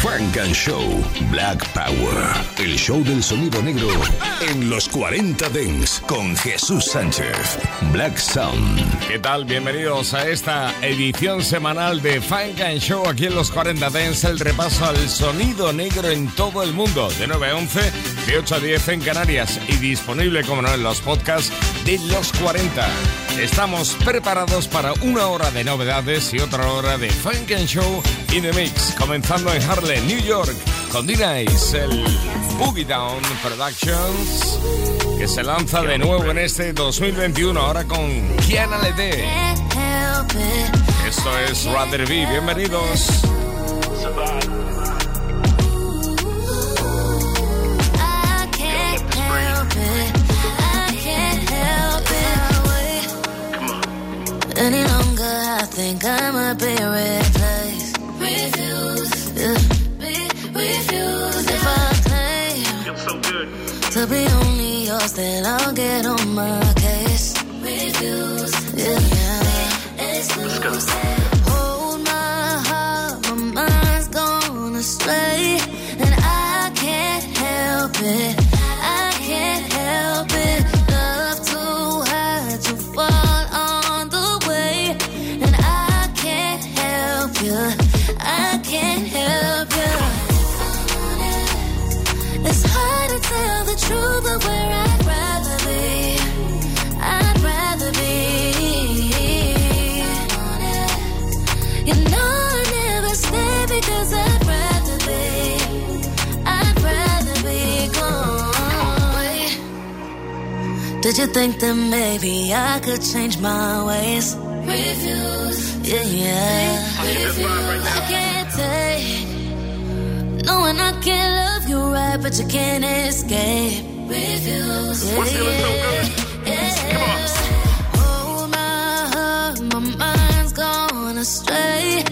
Frank and Show Black Power. El show del sonido negro en los 40 Dents con Jesús Sánchez. Black Sound. ¿Qué tal? Bienvenidos a esta edición semanal de Funk and Show aquí en los 40 Dents. El repaso al sonido negro en todo el mundo. De 9 a 11, de 8 a 10 en Canarias. Y disponible, como no, en los podcasts de los 40. Estamos preparados para una hora de novedades y otra hora de Funk and Show in the Mix. Comenzando en Harlem, New York, con D-Nice, el Boogie Down Productions, que se lanza de nuevo en este 2021, ahora con Kiana Lede. Esto es Rather Be, bienvenidos. Any longer, I think I might be replaced. Refuse, yeah. Be refused. If I claim so to be only yours, then I'll get on my case. Refuse, yeah. Let's go. Hold my heart, my mind's gone astray, and I can't help it. Did you think that maybe I could change my ways? Refuse. Yeah, yeah. I can't take knowing I can't love you right, but you can't escape. Refuse. What's feeling so good? Come on. Hold my heart, my mind's gone astray,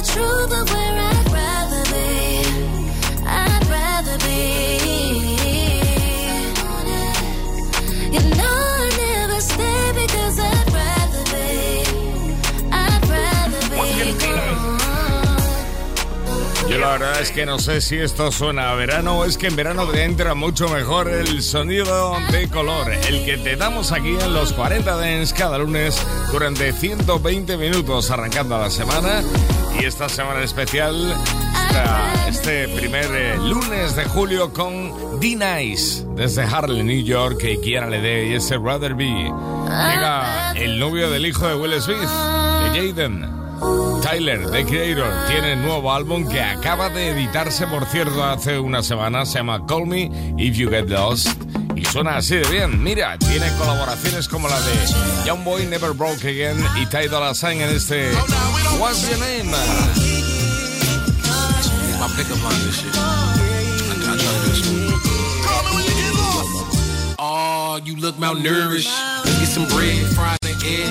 the truth of where I'd rather be. I'd rather be. You know I never stay because I'd rather be. I'd rather be gone. Yo la verdad es que no sé si esto suena a verano o es que en verano te entra mucho mejor el sonido de color, el que te damos aquí en los 40 Dents cada lunes durante 120 minutos arrancando la semana y esta semana especial, este primer eh, lunes de julio con D-Nice desde Harlem, New York, que quiera le dé y ese Brother B. Llega el novio del hijo de Will Smith, de Jaden. Tyler, The Creator, tiene nuevo álbum que acaba de editarse, por cierto, hace una semana. Se llama Call Me If You Get Lost suena así de bien. Mira, tiene colaboraciones como la de Young Boy Never Broke Again y Ty Dolla Sign en este What's Your Name. You look malnourished. Get some bread, egg.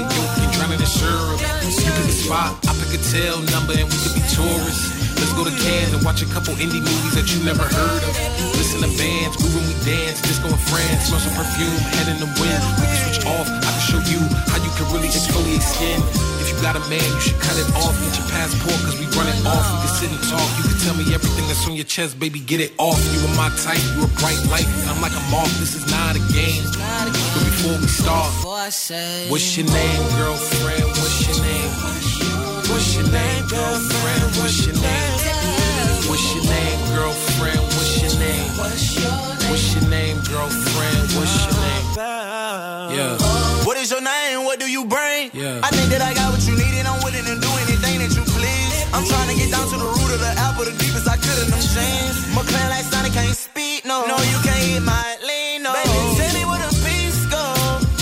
You. Let's go to Cannes and watch a couple indie movies that you never heard of. Listen to bands, groove when we dance, disco in France, smell some perfume, head in the wind. We can switch off. I can show you how you can really exfoliate skin. If you got a man, you should cut it off. Get your passport, cause we run it off. We can sit and talk. You can tell me everything that's on your chest, baby. Get it off. You are my type, you a bright light. And I'm like a moth. This is not a game. But before we start, what's your name, girlfriend? What's your name? What's your name, girlfriend? What's your name? What's your name, girlfriend? What's your name? What's your name, girlfriend? What's your name? Yeah. What is your name? What do you bring? Yeah. I think that I got what you need and I'm willing to do anything that you please. I'm trying to get down to the root of the apple, the deepest I could in them jeans. McLaren like Sonic can't speak, no. No, you can't hit my lean, no. Baby, tell me where the peace go.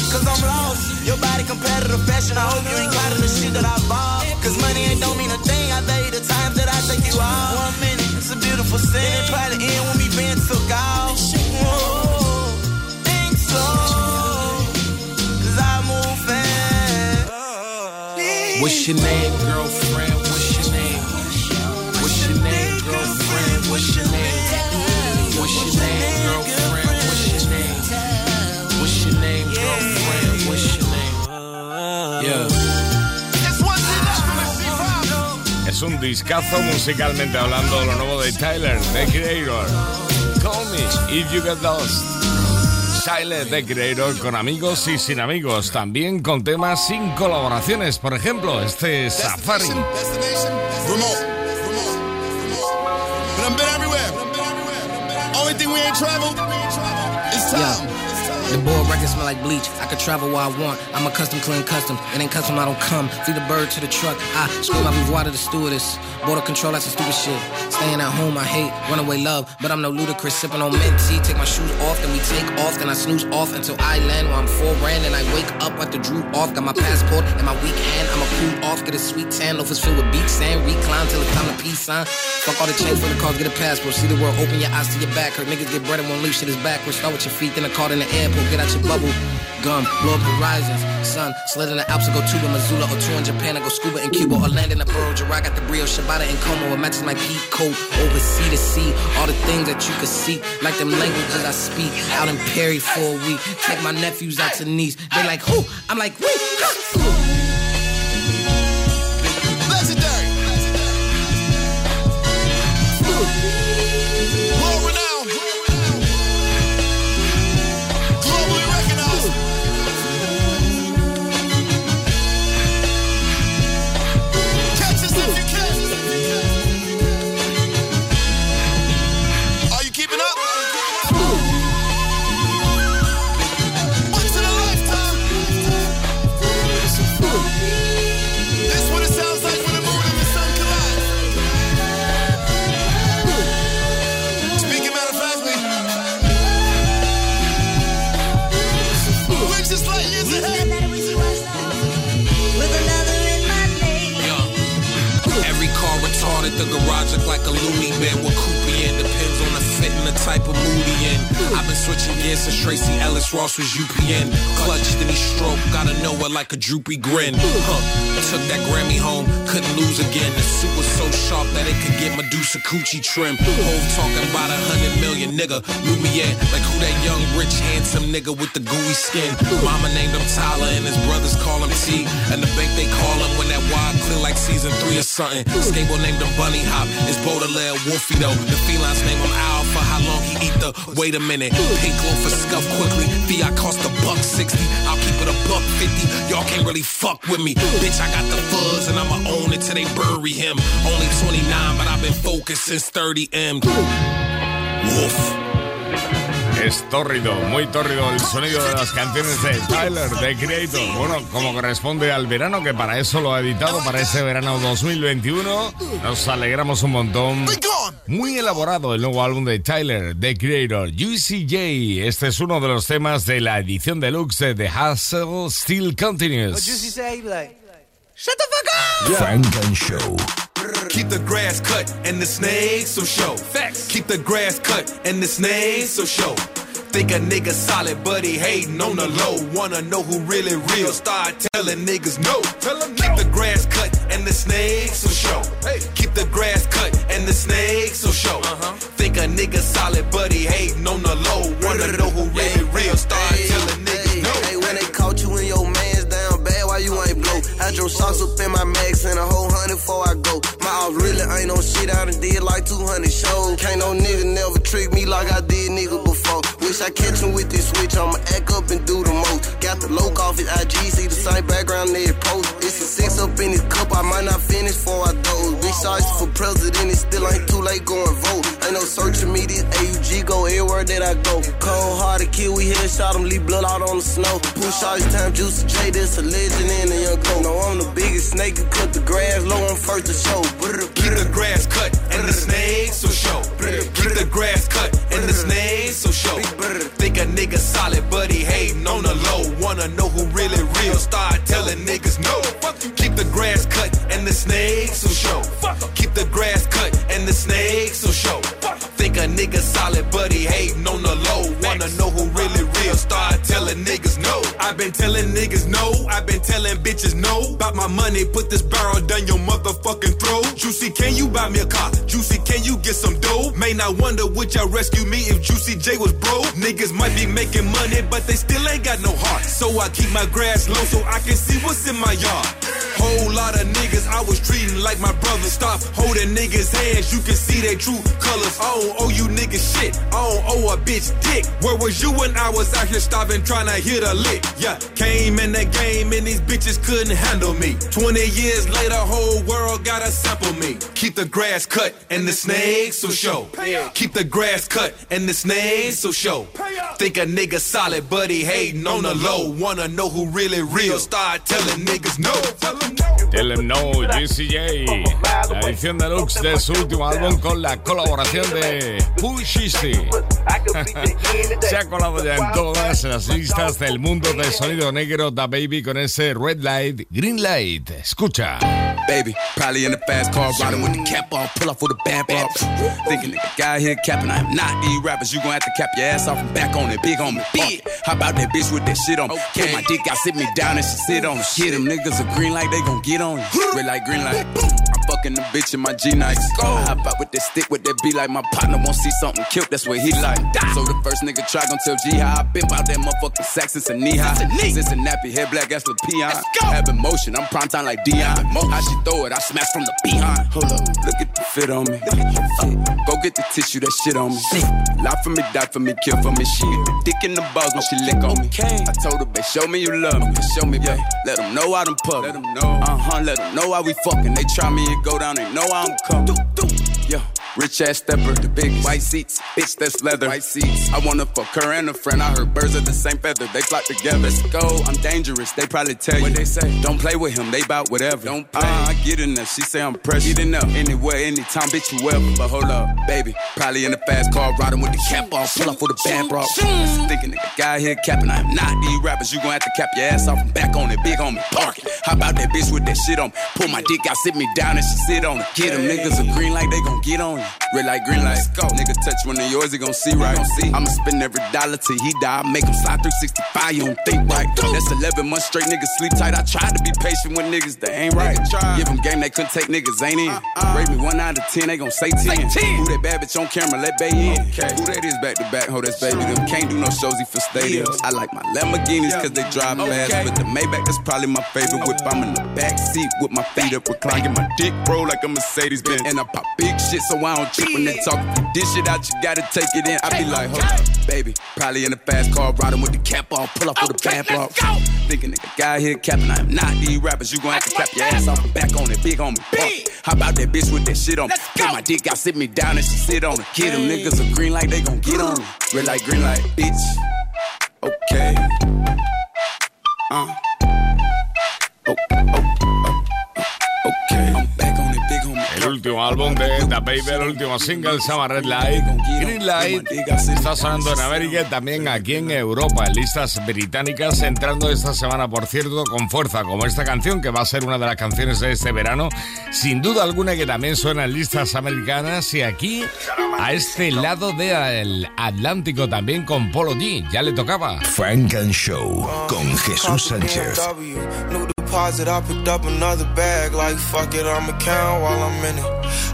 Cause I'm lost. Your body competitive fashion. I hope you ain't What's your name, girlfriend? What's your name? What's your name, girlfriend? What's your name? What's your name, girlfriend? What's your name? What's your name, girlfriend? What's your name? Yeah. Es un discazo musicalmente hablando lo nuevo de Tyler, The Creator. Call me if you get lost. Tyler, The Creator, con amigos y sin amigos. También con temas sin colaboraciones. Por ejemplo, este Safari. The board records smell like bleach. I could travel where I want. I'm a custom clean custom. It ain't custom, I don't come. Feed the bird to the truck. I scream my bouvoir to the stewardess. Border control, that's some stupid shit. Staying at home, I hate. Runaway love, but I'm no Ludacris. Sipping on mint tea. Take my shoes off, then we take off. Then I snooze off until I land where I'm foreign. And I wake up at the drew off. Got my passport in my weak hand. I'ma cool off. Get a sweet tan. Loafers filled with beach sand. Recline till it's time to peace sign. Fuck all the change for the cars. Get a passport. See the world. Open your eyes to your back. Hurt niggas get bread and won't leave shit is backwards. Start with your feet, then a card in the airport. Get out your bubble. Gum, blow up horizons. Sun, slid in the Alps, I go to the Missoula or two in Japan. I go scuba in Cuba or land in the borough. Gerard got the Brio, Shabata and Como. It matches my peak coat. Over sea to sea, all the things that you could see. Like them languages I speak. Out in Perry for a week. Take my nephews out to Nice. They like, who? I'm like, wait. Legendary. World the garage look like a loony bin with Coopy type of mood he in. I've been switching gears since Tracee Ellis Ross was UPN. Clutched and he stroke, gotta know it like a droopy grin. Huh. Took that Grammy home, couldn't lose again. The suit was so sharp that it could get Medusa coochie trim. Hove talking about a hundred million, nigga. Lumiere, like who that young, rich, handsome nigga with the gooey skin. Mama named him Tyler and his brothers call him T. And the bank they call him when that wide clear like season three or something. Skable named him Bunny Hop. It's Baudelaire Wolfie though. The felines name him Al for how long he eat the. Wait a minute. Pink loaf for scuff quickly. Fiat cost a buck sixty. I'll keep it a buck fifty. Y'all can't really fuck with me. Bitch, I got the fuzz and I'ma own it till they bury him. Only 29, but I've been focused since 30 M. Wolf. Es tórrido, muy tórrido el sonido de las canciones de Tyler, The Creator. Bueno, como corresponde al verano, que para eso lo ha editado, para ese verano 2021. Nos alegramos un montón. Muy elaborado el nuevo álbum de Tyler, The Creator, Juicy J. Este es uno de los temas de la edición deluxe de The Hustle Still Continues. Frank and Show. Keep the grass cut and the snakes so show. Facts. Keep the grass cut and the snakes so show. Think a nigga solid, but he hating on the low. Wanna know who really real? Start telling niggas no. Tell them Keep the grass cut and the snakes will show. Hey. Keep the grass cut and the snakes will show. Think a nigga solid, but he hating on the low. Wanna know who really real? Start telling niggas no. Hey, when they caught you in your man's down bad, why you ain't blow? I drove socks up in my max and a whole hundred before no shit, I done did like 200 shows. Can't no nigga never trick me like I did nigga before. Wish I catch him with this switch, I'ma act up and do the most. Got the low off his IG, see the same background they post. It's a six up in his cup, I might not finish before I doze. Big shots for president, it still ain't too late going vote. Ain't no searching me, this AUG go everywhere that I go. Cold hearted kill, we headshot him, leave blood out on the snow. Push shots, time juicy J, that's a legend in the young coat. No, I'm the biggest snake, cut the grass low, I'm first to show. Keep the grass cut and the snakes will show. Keep the grass cut and the snakes will show. Think a nigga solid, but he hating on the low. Wanna know who really real? Start telling niggas no. Keep the grass cut and the snakes will show. Keep the grass cut and the snakes will show. Think a nigga solid, but he hating on the low. Wanna know who really real? Start telling niggas no. I've been telling niggas no. Bitches no. About my money, put this barrel down your motherfucking throat. Juicy, can you buy me a car? Juicy, can you get some dough? May not wonder would y'all rescue me if Juicy J was broke. Niggas might be making money, but they still ain't got no heart. So I keep my grass low so I can see what's in my yard. Whole lot of niggas I was treating like my brother. Stop holding niggas' hands, you can see their true colors. I don't owe you niggas shit. I don't owe a bitch dick. Where was you when I was out here starving, trying to hit a lick? Yeah, came in the game and these bitches couldn't handle me. 20 years later, whole world gotta sample me. Keep the grass cut and the snakes will show. Keep the grass cut and the snakes will show. Think a nigga solid, but he hating on the low. Wanna know who really real? Start telling niggas no. Tell no. Tell them no, GCJ. La edición deluxe de su último álbum con la colaboración de Pushisty. Se ha colado ya en todas las listas del mundo del sonido negro Da Baby con ese Red Light, Green Light. Escucha. Baby, probably in the fast car, riding with the cap on, pull off with a band off. Thinking the guy here capping, I am not these rappers. You gon' have to cap your ass off and back on it, big homie. Big. How about that bitch with that shit on? Pull my dick I sit me down and she sit on it. Shit, them niggas are green light, they gon' get on you. Red light, green light. Fucking the bitch in my G nights. I hop out with that stick with that be like my partner won't see something killed. That's what he like. So the first nigga try gon' tell G how I been about that motherfucking sack since a knee high. Since a nappy head black ass with peon. Having motion, I'm prime time like Dion. How she throw it, I smash from the behind. Hold up, look at the fit on me. Go get the tissue, that shit on me. Lie for me, die for me, kill for me. She dick in the balls when she lick on me. I told her, babe, show me you love me. Show me, babe. Let them know I done pub. Let them know. Uh huh, let them know how we fucking. They try me go down, they know I'm coming. Yo, rich ass stepper, the big white seats, bitch that's leather. White seats. I wanna fuck her and a friend. I heard birds of the same feather, they flock together. Let's go, I'm dangerous. They probably tell you what they say. Don't play with him, they bout whatever. Don't play. Uh, I get in there, she say I'm pressure. Get there, anywhere, anytime, bitch you ever. But hold up, baby, probably in a fast car, riding with the cap on, pull up with a band bro. Thinking nigga guy here capping, I am not these rappers. You gon' have to cap your ass off and back on it, big homie, park it. How about that bitch with that shit on? Pull my dick out, sit me down and she sit on it. Get them niggas are green like they gon' get on you. Red light, green light, go. Nigga touch one of yours, he gon' see right. see. I'ma spend every dollar till he die. I make him slide 365, you don't think right. That's 11 months straight, niggas sleep tight. I tried to be patient with niggas that ain't right. Give them game, they couldn't take niggas, ain't in. Rate me 1 out of 10, they gon' say 10. Who that bad bitch on camera, let Bay in. Who that is back to back, ho, that's baby. Them can't do no shows, he for stadiums. I like my Lamborghinis cause they drive fast. But the Maybach, that's probably my favorite whip. I'm in the back seat with my feet up, reclining. My dick roll like a Mercedes Benz. And I pop big shit so I don't trip when they talk. If you dish it out, you gotta take it in. I be like, up, baby. Probably in a fast car, riding with the cap on, pull up with a band off. Thinking nigga guy here capping, I am not these rappers. You gon' have to clap your ass off and back on it, big homie. Pump. How about that bitch with that shit on? Pull my dick out, sit me down and she sit on it. Get them niggas a green like they gon' get on it. Red light, green light, bitch. Okay. Uh. Oh, oh, oh, okay. I'm back El último álbum de The Baby, el último single se llama Red Light, Green Light. Está sonando en América y también aquí en Europa, en listas británicas, entrando esta semana, por cierto, con fuerza, como esta canción, que va a ser una de las canciones de este verano. Sin duda alguna que también suena en listas americanas y aquí, a este lado del Atlántico, también con Polo G. Ya le tocaba. Frank and Show con Jesús Sánchez. Deposit, I picked up another bag. Like, fuck it, I'ma count while I'm in it.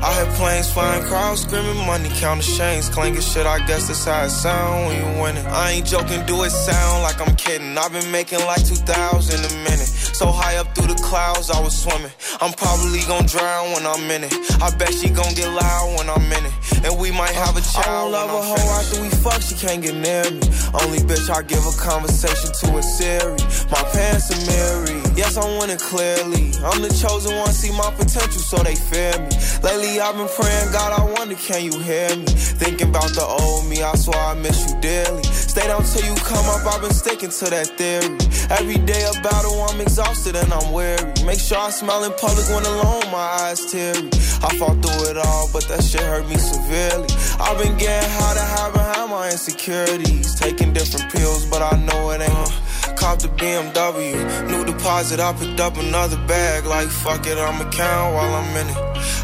I hear planes flying, crowds screaming, money counting chains, clanking shit. I guess that's how it sound when you winning. I ain't joking, do it sound like I'm kidding. I've been making like 2,000 a minute. So high up through the clouds, I was swimming. I'm probably gonna drown when I'm in it. I bet she gonna get loud when I'm in it. And we might have a child. I don't love a hoe after we fuck, she can't get near me. Only bitch I give a conversation to a Siri. My pants are mirrored. Yes, I'm winning clearly. I'm the chosen one, see my potential, so they fear me. Lately, I've been praying, God, I wonder, can you hear me? Thinking about the old me, I swear I miss you dearly. Stay down till you come up, I've been sticking to that theory. Every day a battle, I'm exhausted and I'm weary. Make sure I smile in public when alone, my eyes teary. I fought through it all, but that shit hurt me severely. I've been getting high to hide behind my insecurities. Taking different pills, but I know it ain't. Cop the BMW, new deposit, I picked up another bag. Like, fuck it, I'ma count while I'm in it.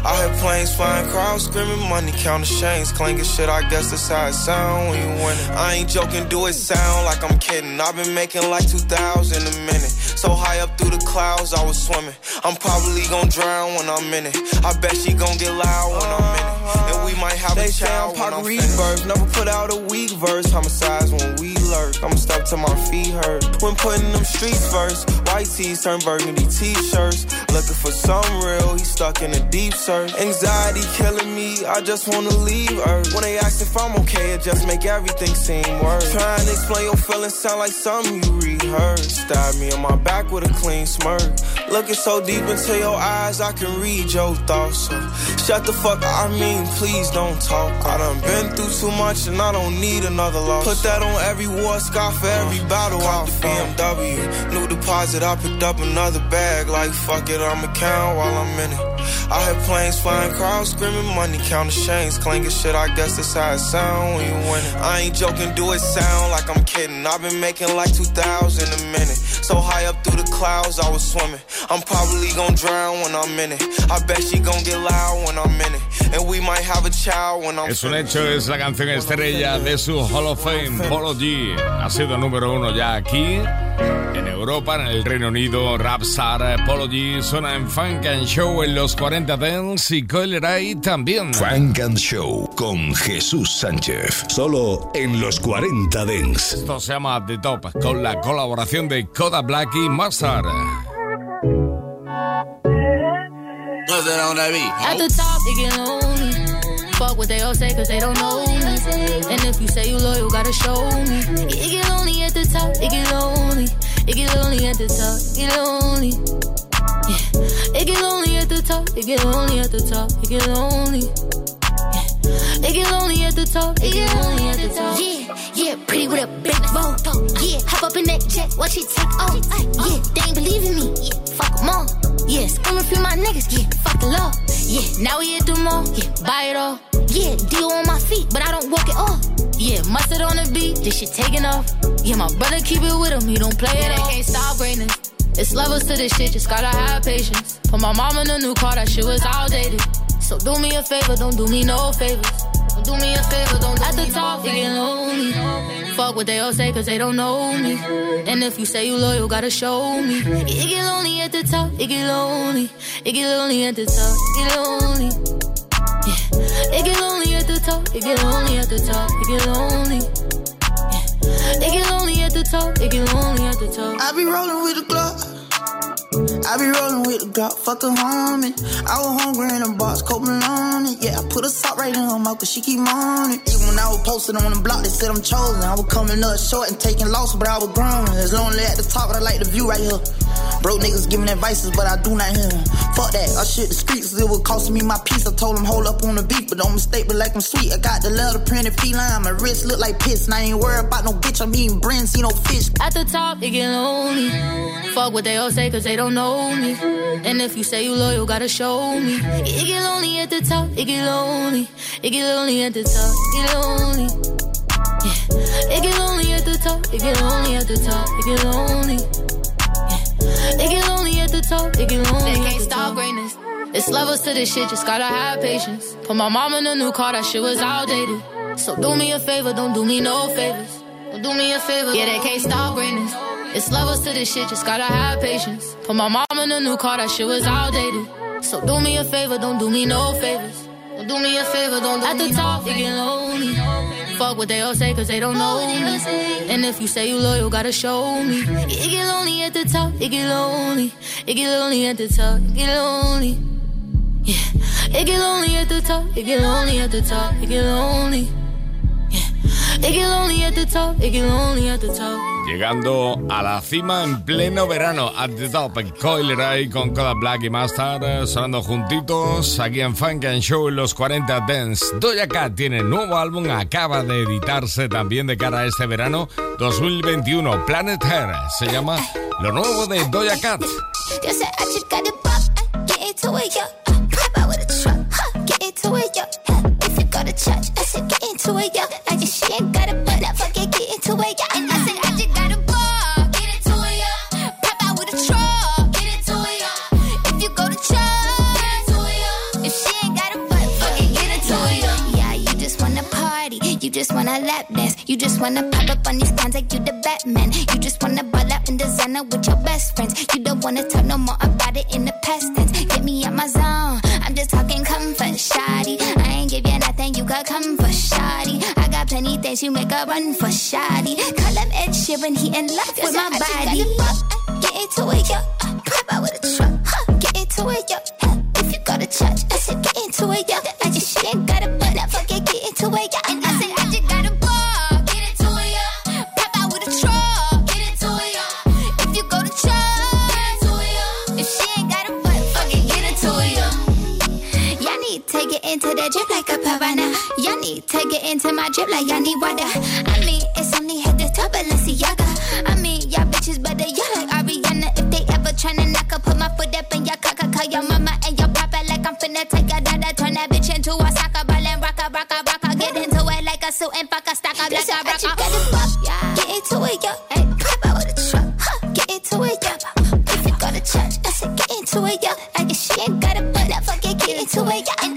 I hear planes flying, crowds screaming, money counting chains, clanking shit. I guess that's how it sound when you winning. I ain't joking, do it sound like I'm kidding. I've been making like 2,000 a minute. So high up through the clouds, I was swimming. I'm probably gonna drown when I'm in it. I bet she gon' get loud when I'm in it. And we might have They a child. I'm when I'm. Reverb, never put out a weak verse. Homicides when we lurk. I'ma step till my feet hurt. When putting them streets first, white tees turn burgundy t-shirts. Looking for some real, he stuck in a deep search. Anxiety killing me, I just wanna leave Earth. When they ask if I'm okay, it just make everything seem worse. Trying to explain your feelings sound like something you rehearsed. Stab me in my back with a clean smirk. Looking so deep into your eyes, I can read your thoughts. So shut the fuck up, I mean, please don't talk. I done been through too much and I don't need another loss. Put that on every war scar for every battle. The BMW, new deposit, I picked up another bag. Like fuck it, I'ma count while I'm in it. I hear planes flying, crowds screaming, money counting chains, clanking shit. I guess that's how it sound when you winning. I ain't joking, do it sound like I'm kidding. I've been making like 2,000 a minute. So high up through the clouds, I was swimming. I'm probably gonna drown when I'm in it. I bet she gon' get loud when I'm in it. And we might have a child when I'm Es un hecho, es la canción estrella de su Hall of Fame, Polo G. Ha sido número uno ya aquí, en Europa, en el Reino Unido. Rapstar, Polo G suena en Funk and Show en los 40 Dance y Coil Ray también. Frank and Show con Jesús Sánchez. Solo en los 40 Dents. Esto se llama The Top, con la colaboración de Koda Black y beat? At the top. Fuck what they all say, cause they don't know me. And if you say you loyal, gotta show me. It get lonely at the top, it get lonely. It get lonely at the top, it get lonely. Yeah. It get lonely at the top, it get lonely at the top, it get lonely. Yeah. It get lonely at the top, it get lonely at the top. Yeah, yeah, pretty with a big bow. Yeah, hop up in that jet, watch it take off. Yeah, they ain't believing me. Yeah, fuck 'em all. Yeah, screaming free my niggas. Yeah, fuck the law. Yeah, now we here do more. Yeah, buy it all. Yeah, deal on my feet, but I don't walk it off. Yeah, mustard on the beat, this shit taking off. Yeah, my brother keep it with him, he don't play it. They can't stop greatness. It's levels to this shit, just gotta have patience. Put my mom in a new car, that shit was outdated. So do me a favor, don't do me no favors. Don't do me a favor, don't do At the top, it get lonely. Fuck what they all say, cause they don't know me. And if you say you loyal, gotta show me. It get lonely at the top, it get lonely. It get lonely at the top, it get lonely. Yeah. It get lonely at the top, it get lonely at the top, it get lonely. Yeah. It get lonely at the top, it get lonely at the top. I be rolling with the Glock. I be rolling with the Glock, fuck a homie. I was hungry in a box, it. Yeah, I put a sock right in her mouth, cause she keep moaning. Even when I was posted on the block, they said I'm chosen. I was coming up short and taking loss, but I was grown. It's lonely at the top, but I like the view right here. Broke niggas giving advices, but I do not hear them. Fuck that, I shit the streets, it was costing me my peace. I told them hold up on the beat, but don't mistake me like I'm sweet. I got the leather printed feline, my wrist look like piss. And I ain't worried about no bitch, I'm eating brand, see no fish. At the top, it get lonely. Fuck what they all say, cause they don't know me. And if you say you loyal, gotta show me. It get lonely at the top, it get lonely. It get lonely at the top, it get lonely. Yeah. It get lonely at the top, it get lonely at the top, it get lonely. It get lonely at the top, it get lonely. They can't stop greatness. It's levels to this shit, just gotta have patience. Put my mom in a new car, that shit was outdated. So do me a favor, don't do me no favors. Don't do me a favor. Yeah, they can't stop greatness. It's levels to this shit, just gotta have patience. Put my mom in a new car, that shit was outdated. So do me a favor, don't do me no favors. Don't do me a favor, don't do At the top, no it get lonely. Fuck what they all say, cause they don't know me. And if you say you loyal, gotta show me. It get lonely at the top, it get lonely. It get lonely at the top, it get lonely. Yeah. It get lonely at the top, it get lonely at the top, it get lonely. Llegando a la cima en pleno verano, at the top, Coiler ahí con Coda Black y Master eh, sonando juntitos aquí en Funk and Show en los 40 Dance. Doja Cat tiene nuevo álbum, acaba de editarse también de cara a este verano 2021. Planet Hair se llama lo nuevo de Doja Cat. Just wanna pop up on these cons like you the Batman. You just wanna ball out in designer with your best friends. You don't wanna talk no more about it in the past tense. Get me out my zone. I'm just talking comfort, shoddy. I ain't give you nothing, you got comfort, shoddy. I got plenty things you make a run for shoddy. Call him Ed Sheeran, he in love with my body. Get into it, yo. Pop out with a truck. Huh. Get into it, yo. If you go to church, I said get into it, yo. I just shit ain't got a butt, I forget get into it, yo. To get into my drip like y'all need water. I mean, it's only hit the top Balenciaga. I mean, y'all bitches better y'all like Ariana. If they ever tryna knock up, put my foot up in your cock, call your mama and your papa like I'm finna take a dada, turn that bitch into a soccer ball and rock a, rock a, rock a. Get into it like a suit and fuck a stock up like a rock a. Get into it, yo. Hey, pop out with a truck. Huh. Get into it, yo. If you go to church, I said get into it, yo. I guess she ain't got a butt, I forget get into it, yo.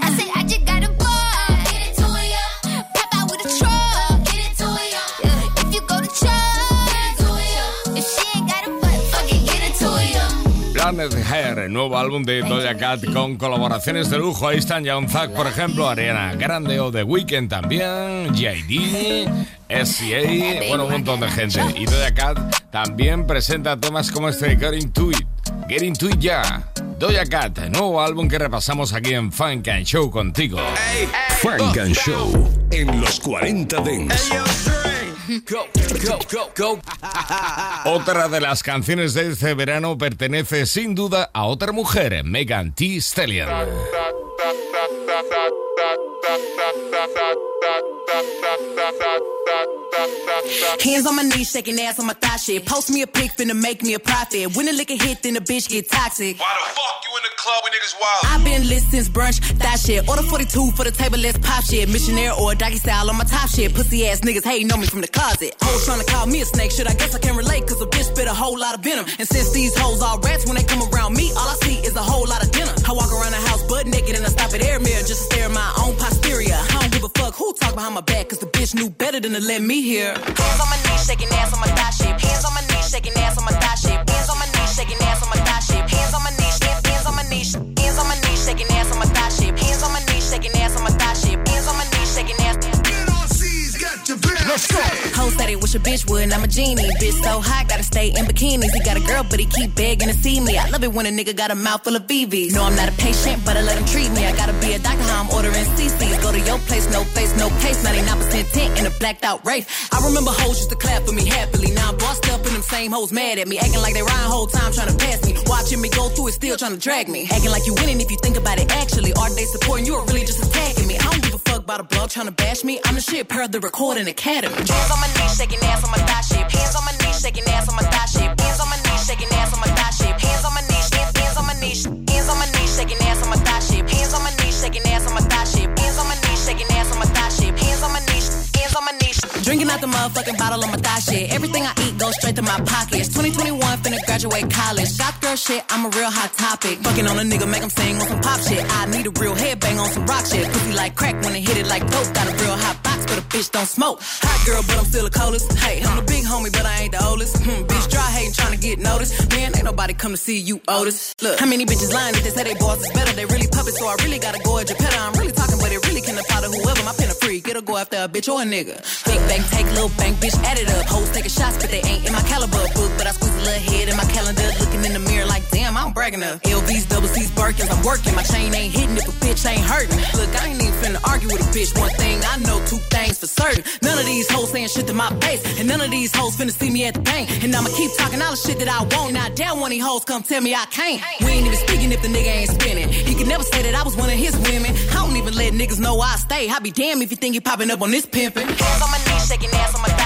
Planet Hair, el nuevo álbum de Doja Cat con colaboraciones de lujo. Ahí están Young Thug, por ejemplo, Ariana Grande o The Weeknd también, JD, SCA, bueno, un montón de gente. Y Doja Cat también presenta temas como este Getting to It. Getting to It ya. Doja Cat, nuevo álbum que repasamos aquí en Funk and Show contigo. Funk and Show en los 40 Dance. Go, go, go, go. Otra de las canciones de este verano pertenece sin duda a otra mujer, Megan Thee Stallion. Hands on my knees, shaking ass on my thigh shit. Post me a pic, finna make me a profit. When the liquor hit, then the bitch get toxic. Why the fuck you in the club when niggas wild? I've been lit since brunch, that shit. Order 42 for the table, let's pop shit. Missionary or doggy style on my top shit. Pussy ass niggas hating on me from the closet. Hoes trying to call me a snake, shit. I guess I can relate, cause a bitch spit a whole lot of venom. And since these hoes all rats, when they come around me, all I see is a whole lot of dinner. I walk around the house butt naked and I stop at air mirror just to stare at my own posterior. I don't give a fuck who talk behind my back, cause the bitch knew better than to let me hear. Hands on my knees, shaking ass on my thigh shape. Hands on my knees, shaking ass on my thigh shape. Hands on my knees, shaking ass on my thigh shape. Hands on my knees, hands, on my knees, Let's go. Ho said it wish a bitch would, and I'm a genie. Bitch so hot, gotta stay in bikinis. He got a girl, but he keep begging to see me. I love it when a nigga got a mouth full of VVs. No, I'm not a patient, but I let him treat me. I gotta be a doctor, how I'm ordering CCs. Go to your place, no face, no case. 99% tint in a blacked out race. I remember hoes used to clap for me happily. Now I'm bossed up and them same hoes mad at me. Acting like they rhyme whole time trying to pass me. Watching me go through it, still trying to drag me. Acting like you winning if you think about it actually. Are they supporting you or really just attacking me? I don't give a fuck about a blog trying to bash me. I'm the shit per the recording academy. Hands on my knees, shaking ass on my thigh shape. Hands on my knees, shaking ass on my thigh shape. Hands on my knees, shaking ass on my thigh shape. Hands on my knees, hands, on my knees, hands on my knees, shaking ass on my thigh shape. Hands on my knees, shaking ass on my thigh shape. Hands on my knees, shaking ass on my thigh shape. Hands on my knees, hands on my knees. Drinking out the motherfucking bottle on my thigh shit. Everything I eat goes straight to my pockets. 2021 finna graduate college. Got girl shit, I'm a real hot topic. Fucking on a nigga, make him sing on some pop shit. I need a real headbang on some rock shit. Pussy like crack when it hit it like dope. Got a real hot box, but a bitch don't smoke. Hot girl, but I'm still a coldest. Hey, I'm the big homie, but I ain't the oldest. Hmm, bitch dry hating, trying to get noticed. Man, ain't nobody come to see you, Otis. Look, how many bitches lying if they say they boss is better? They really puppets, so I really gotta go at your petter. I'm really talking, but it really can apply to whoever. My pen a freak, it'll go after a bitch or a nigga. Big bank, take little bank, bitch, add it up. Hoes taking shots, but they ain't in my caliber book. But I squeeze a little head in my calendar, looking in the mirror like, damn, I'm bragging up. LVs, double C's, Birkins, I'm working. My chain ain't hitting if a bitch ain't hurting. Look, I ain't even finna argue with a bitch. One thing I know, two things for certain. None of these hoes saying shit to my face, and none of these hoes finna see me at the bank. And I'ma keep talking all the shit that I want, I doubt one of these hoes come tell me I can't. We ain't even speaking if the nigga ain't spinning. He can never say that I was one of his women. I don't even let niggas know I stay. I be damned if you think you popping up on this pimpin'. Hands on my knees, shaking ass on my thigh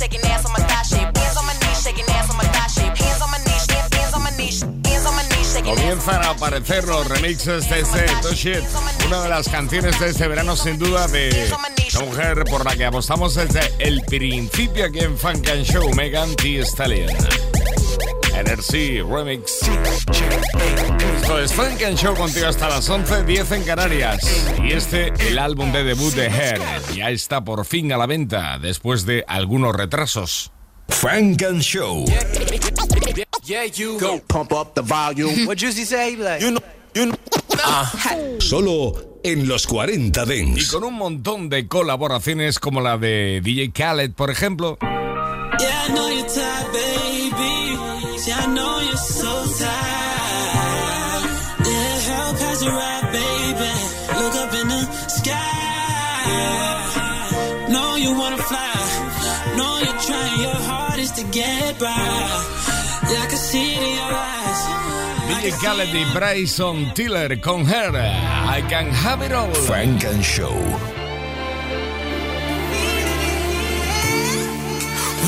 shaking ass on my thigh shape. Hands on my knees, shaking ass on my thigh shape. Hands on my knees, hands on my knees, hands on my knees, shaking ass. Comienzan a aparecer los remixes de este Shit, una de las canciones de este verano sin duda de la mujer por la que apostamos desde el principio aquí en Funk and Show, Megan Thee Stallion. NRC Remix. Esto es Funk and Show contigo hasta las 11, 10 en Canarias. Y este, el álbum de debut de Hair, ya está por fin a la venta después de algunos retrasos. Funk and Show. Yeah, you go pump up the volume. What say? Like, you know, you know. Solo en los 40 Y Dents. con un montón de colaboraciones como la de DJ Khaled, por ejemplo. Yeah, I know you're tired. See, I know you're so tired. Yeah, help has arrived, baby. Look up in the sky. Know you wanna fly. Know you're trying your hardest to get by. Yeah, I can see it in your eyes. DJ Khaled Bryson Tiller con Her. I can have it all. Funk and Show.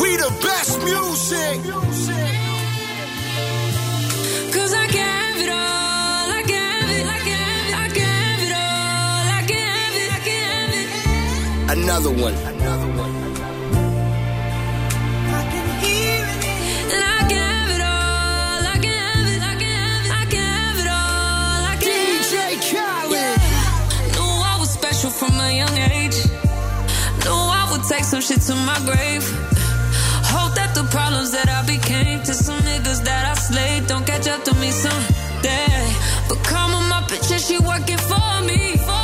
We the best music. Cause Knew I was special from a young age. Knew I would take some shit to my grave. Hope that the problems that I became to some niggas that I slayed don't catch up to me someday. But come on, my bitch, she working for me. One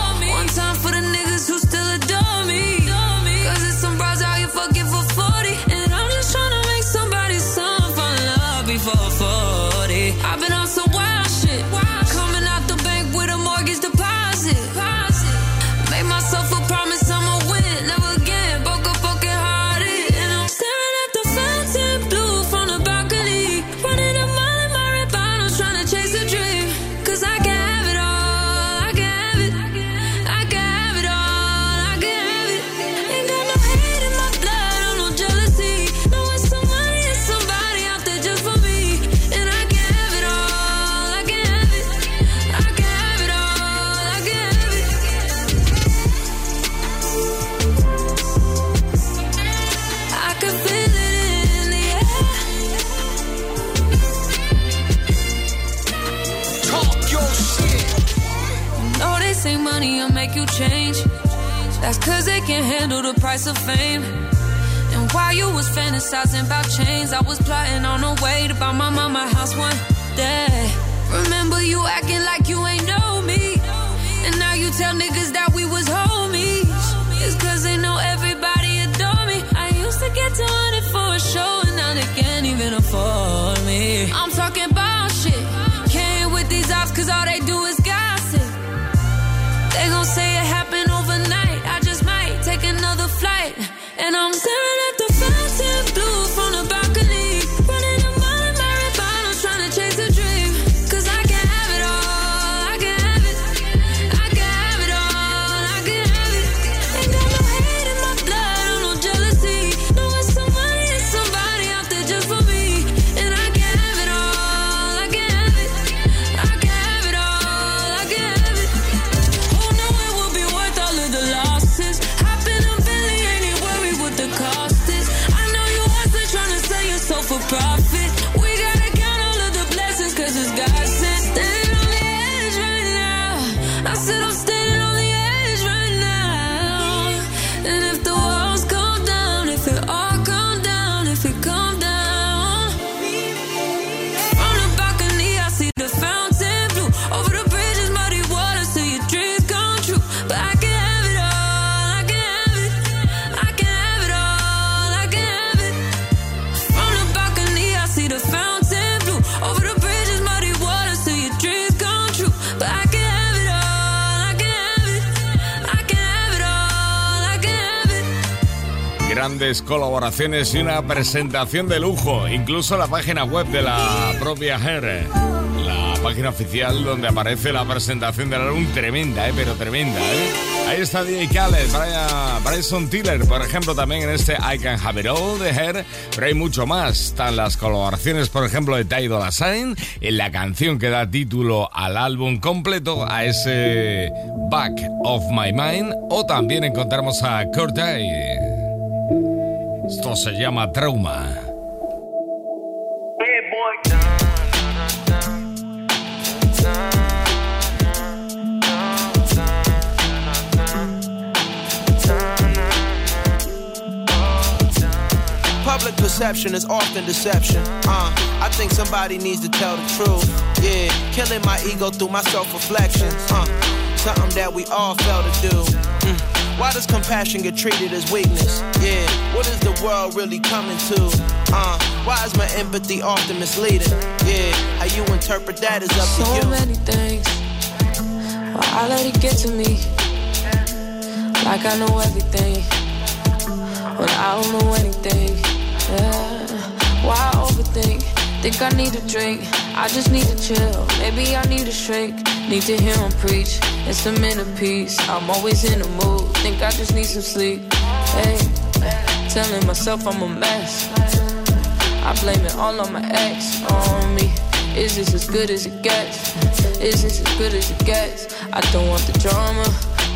price of fame. And while you was fantasizing about chains, I was plotting on a way to buy my mama house one day. Remember you acting like you ain't know me. And now you tell niggas that we was homies. It's cause they know everybody adore me. I used to get 200 for a show and now they can't even afford me. I'm talking colaboraciones y una presentación de lujo. Incluso la página web de la propia Her. La página oficial donde aparece la presentación del álbum tremenda, ¿eh? pero tremenda. ¿eh? Ahí está DJ Khaled, Bryson Tiller, por ejemplo, también en este I Can Have It All de Her, pero hay mucho más. Están las colaboraciones, por ejemplo, de Ty Dolla Sign, en la canción que da título al álbum completo, a ese Back of My Mind, o también encontramos a Corday. Esto se llama Trauma. Public perception is often deception. Uh, I think somebody needs to tell the truth. Yeah, killing my ego through my self reflection. Uh, something that we all fail to do. Why does compassion get treated as weakness? Yeah, what is the world really coming to? Uh, why is my empathy often misleading? Yeah, how you interpret that is up so to you. So many things. Why I let it get to me? Like I know everything. When I don't know anything. Yeah. Why? Think I need a drink. I just need to chill. Maybe I need a shrink. Need to hear him preach. And some inner peace. I'm always in the mood. Think I just need some sleep. Hey, telling myself I'm a mess. I blame it all on my ex, on me. Is this as good as it gets? Is this as good as it gets? I don't want the drama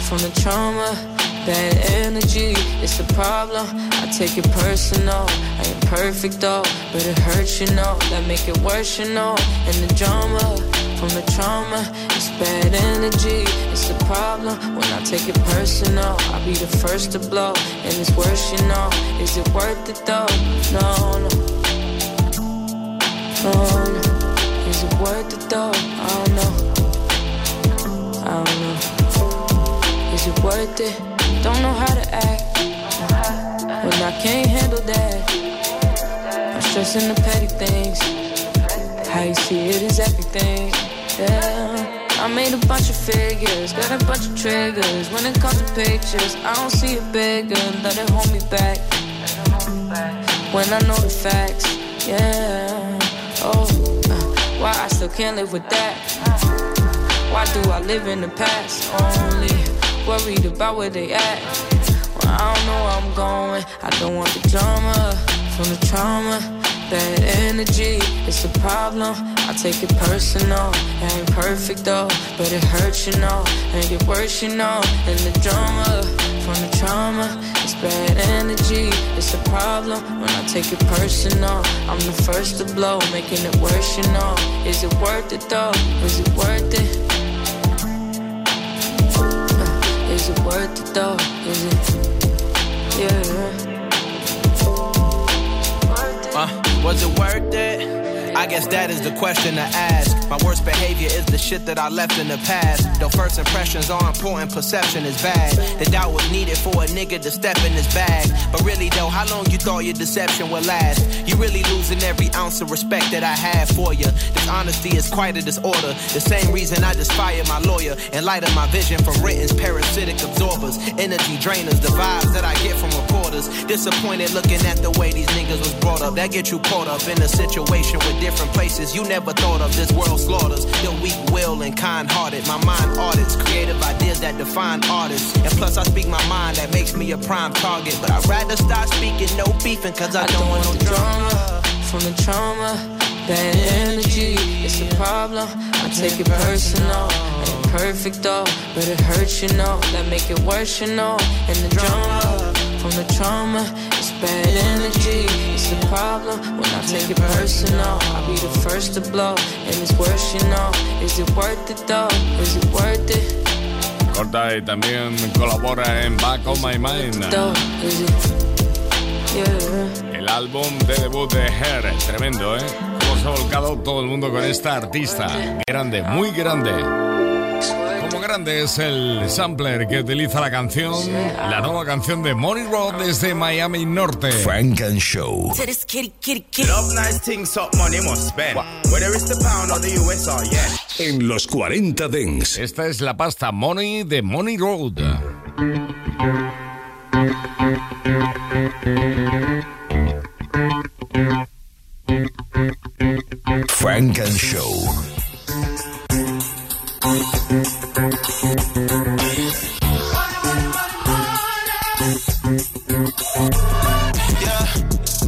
from the trauma. Bad energy, it's a problem. I take it personal. I ain't perfect though, but it hurts, you know. That make it worse, you know. And the drama from the trauma, it's bad energy. It's a problem when I take it personal. I'll be the first to blow, and it's worse, you know. Is it worth it though? No, no. No, no. Is it worth it though? I don't know. I don't know. Is it worth it? Don't know how to act when I can't handle that. I'm stressing the petty things. How you see it is everything. Yeah. I made a bunch of figures, got a bunch of triggers. When it comes to pictures, I don't see it bigger. Let it hold me back. When I know the facts, yeah. Oh, uh, why I still can't live with that? Why do I live in the past only? Worried about where they at. Well, I don't know where I'm going. I don't want the drama from the trauma. Bad energy, it's a problem. I take it personal. It ain't perfect though, but it hurts, you know. And get worse, you know. And the drama from the trauma, it's bad energy. It's a problem when I take it personal. I'm the first to blow, making it worse, you know. Is it worth it though? Is it worth it? Is it worth it though? Is it? Yeah. Uh, was it worth it? I guess that is the question to ask. My worst behavior is the shit that I left in the past. Though first impressions are important, perception is bad. The doubt was needed for a nigga to step in his bag. But really though, how long you thought your deception would last? You really losing every ounce of respect that I have for you. This honesty is quite a disorder. The same reason I fired my lawyer in light of my vision from written's parasitic absorbers, energy drainers, the vibes that I get from reporters. Disappointed looking at the way these niggas was brought up. That get you caught up in a situation with different places you never thought of. This world slaughters the weak will and kind hearted. My mind audits creative ideas that define artists. And plus, I speak my mind that makes me a prime target. But I'd rather stop speaking no beefing, cause I, I don't, don't want no drama. From the trauma, bad energy, it's a problem. I take it personal. Ain't perfect though, but it hurts, you know. That make it worse, you know. And the drama the trauma. It's bad energy, it's the problem when I take it personal. I'll be the first to blow, and it's worse, you know. Is it worth it though? Is it worth it? Corta y también colabora en Back on My Mind. El álbum de debut de Her, tremendo, ¿eh? Cómo se ha volcado todo el mundo con esta artista. Grande, muy grande grande es el sampler que utiliza la canción, la nueva canción de Money Road desde Miami Norte. Frank and Show. En los 40 Dents. Esta es la pasta Money de Money Road. Frank and Show. Yeah.